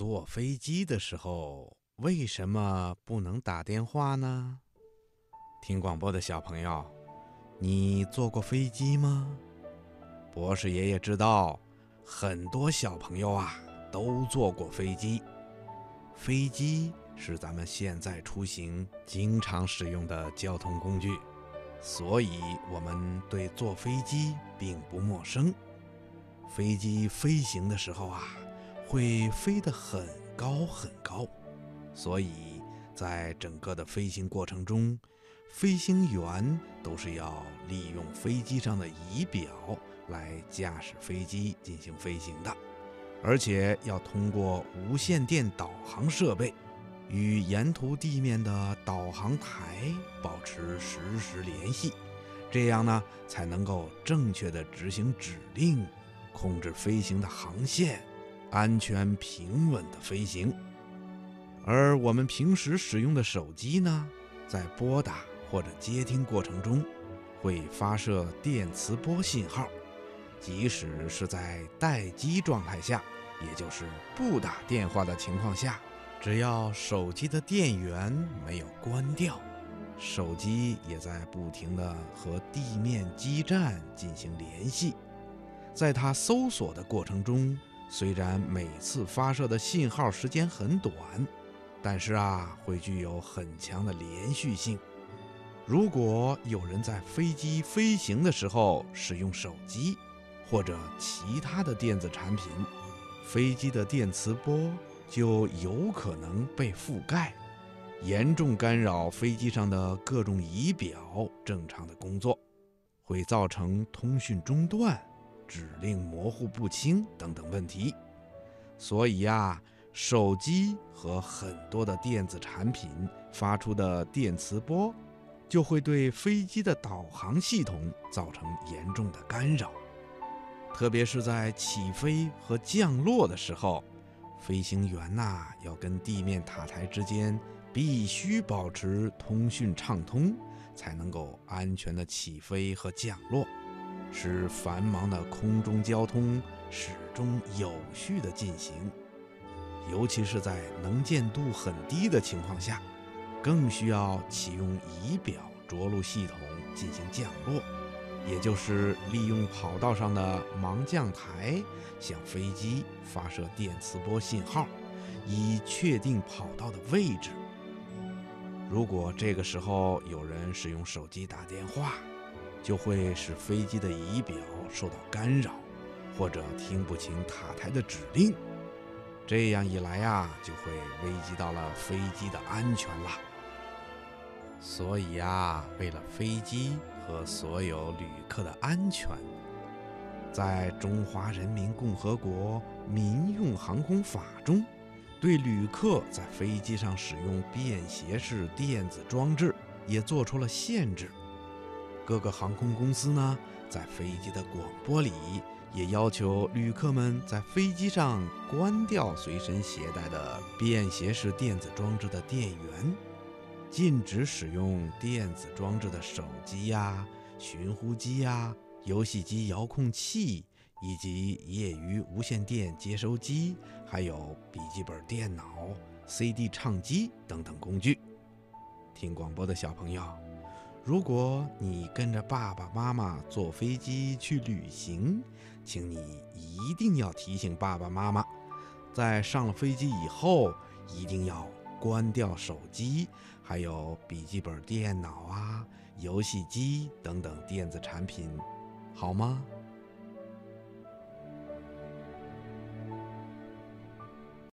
坐飞机的时候，为什么不能打电话呢？听广播的小朋友，你坐过飞机吗？博士爷爷知道，很多小朋友啊都坐过飞机。飞机是咱们现在出行经常使用的交通工具，所以我们对坐飞机并不陌生。飞机飞行的时候啊。会飞得很高很高，所以在整个的飞行过程中，飞行员都是要利用飞机上的仪表来驾驶飞机进行飞行的，而且要通过无线电导航设备与沿途地面的导航台保持实时联系，这样呢才能够正确的执行指令，控制飞行的航线。安全平稳的飞行，而我们平时使用的手机呢，在拨打或者接听过程中，会发射电磁波信号。即使是在待机状态下，也就是不打电话的情况下，只要手机的电源没有关掉，手机也在不停地和地面基站进行联系。在它搜索的过程中。虽然每次发射的信号时间很短，但是啊，会具有很强的连续性。如果有人在飞机飞行的时候使用手机或者其他的电子产品，飞机的电磁波就有可能被覆盖，严重干扰飞机上的各种仪表正常的工作，会造成通讯中断。指令模糊不清等等问题，所以呀，手机和很多的电子产品发出的电磁波，就会对飞机的导航系统造成严重的干扰。特别是在起飞和降落的时候，飞行员呐要跟地面塔台之间必须保持通讯畅通，才能够安全的起飞和降落。使繁忙的空中交通始终有序地进行，尤其是在能见度很低的情况下，更需要启用仪表着陆系统进行降落，也就是利用跑道上的盲降台向飞机发射电磁波信号，以确定跑道的位置。如果这个时候有人使用手机打电话，就会使飞机的仪表受到干扰，或者听不清塔台的指令。这样一来呀，就会危及到了飞机的安全了。所以呀，为了飞机和所有旅客的安全，在中华人民共和国民用航空法中，对旅客在飞机上使用便携式电子装置也做出了限制。各个航空公司呢，在飞机的广播里也要求旅客们在飞机上关掉随身携带的便携式电子装置的电源，禁止使用电子装置的手机呀、寻呼机呀、游戏机遥控器以及业余无线电接收机，还有笔记本电脑、CD 唱机等等工具。听广播的小朋友。如果你跟着爸爸妈妈坐飞机去旅行，请你一定要提醒爸爸妈妈，在上了飞机以后，一定要关掉手机，还有笔记本电脑啊、游戏机等等电子产品，好吗？